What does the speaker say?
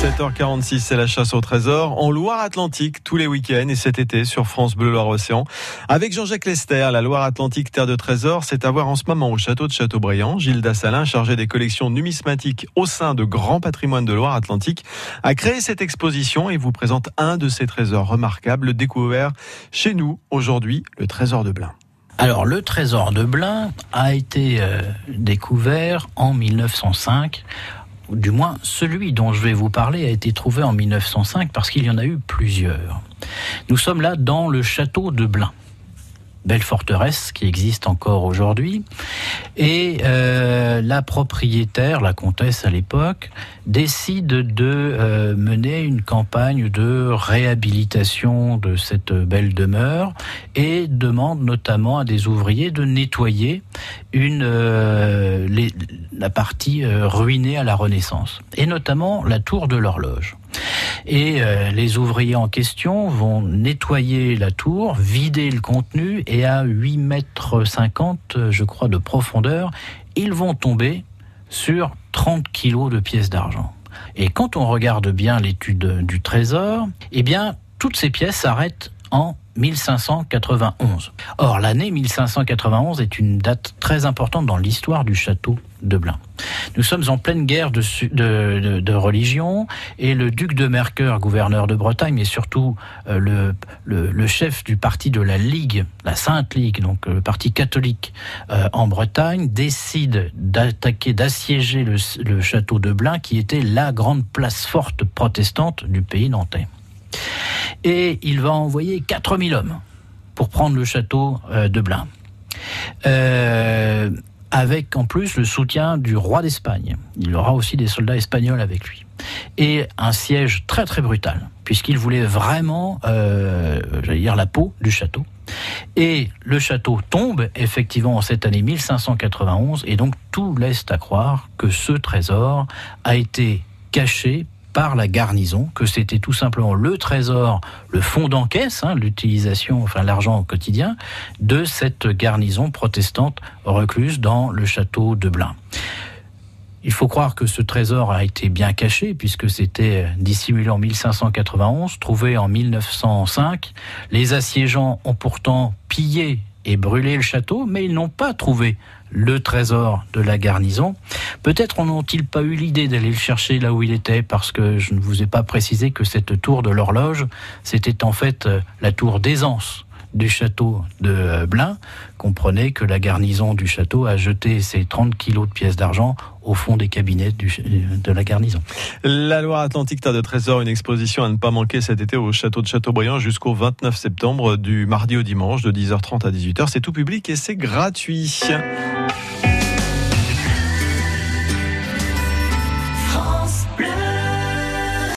7h46, c'est la chasse au trésor en Loire-Atlantique tous les week-ends et cet été sur France Bleu Loire-Océan. Avec Jean-Jacques Lester, la Loire-Atlantique terre de trésors, c'est à voir en ce moment au château de Châteaubriand. Gilles Dassalin, chargé des collections numismatiques au sein de Grand Patrimoine de Loire-Atlantique, a créé cette exposition et vous présente un de ces trésors remarquables découverts chez nous aujourd'hui, le trésor de Blain. Alors, le trésor de Blain a été euh, découvert en 1905 du moins celui dont je vais vous parler a été trouvé en 1905 parce qu'il y en a eu plusieurs. Nous sommes là dans le château de Blain belle forteresse qui existe encore aujourd'hui. Et euh, la propriétaire, la comtesse à l'époque, décide de euh, mener une campagne de réhabilitation de cette belle demeure et demande notamment à des ouvriers de nettoyer une, euh, la partie ruinée à la Renaissance, et notamment la tour de l'horloge. Et euh, les ouvriers en question vont nettoyer la tour, vider le contenu et à 8 mètres 50, je crois, de profondeur, ils vont tomber sur 30 kilos de pièces d'argent. Et quand on regarde bien l'étude du trésor, eh bien, toutes ces pièces s'arrêtent en 1591. Or, l'année 1591 est une date très importante dans l'histoire du château de Blain. Nous sommes en pleine guerre de, de, religion et le duc de Mercœur, gouverneur de Bretagne, mais surtout euh, le, le, chef du parti de la Ligue, la Sainte Ligue, donc le parti catholique euh, en Bretagne, décide d'attaquer, d'assiéger le, le château de Blain, qui était la grande place forte protestante du pays nantais et il va envoyer 4000 hommes pour prendre le château euh, de Blain. Euh, avec en plus le soutien du roi d'Espagne. Il aura aussi des soldats espagnols avec lui. Et un siège très très brutal, puisqu'il voulait vraiment, euh, j'allais dire, la peau du château. Et le château tombe effectivement en cette année 1591, et donc tout laisse à croire que ce trésor a été caché par la garnison, que c'était tout simplement le trésor, le fonds d'encaisse, hein, l'utilisation, enfin l'argent au quotidien, de cette garnison protestante recluse dans le château de Blain. Il faut croire que ce trésor a été bien caché puisque c'était dissimulé en 1591, trouvé en 1905. Les assiégeants ont pourtant pillé et brûlé le château, mais ils n'ont pas trouvé le trésor de la garnison. Peut-être n'ont-ils pas eu l'idée d'aller le chercher là où il était, parce que je ne vous ai pas précisé que cette tour de l'horloge, c'était en fait euh, la tour d'aisance du château de Blain, comprenez que la garnison du château a jeté ses 30 kilos de pièces d'argent au fond des cabinets de la garnison. La Loire-Atlantique Terre de Trésor, une exposition à ne pas manquer cet été au château de Châteaubriand jusqu'au 29 septembre, du mardi au dimanche, de 10h30 à 18h. C'est tout public et c'est gratuit.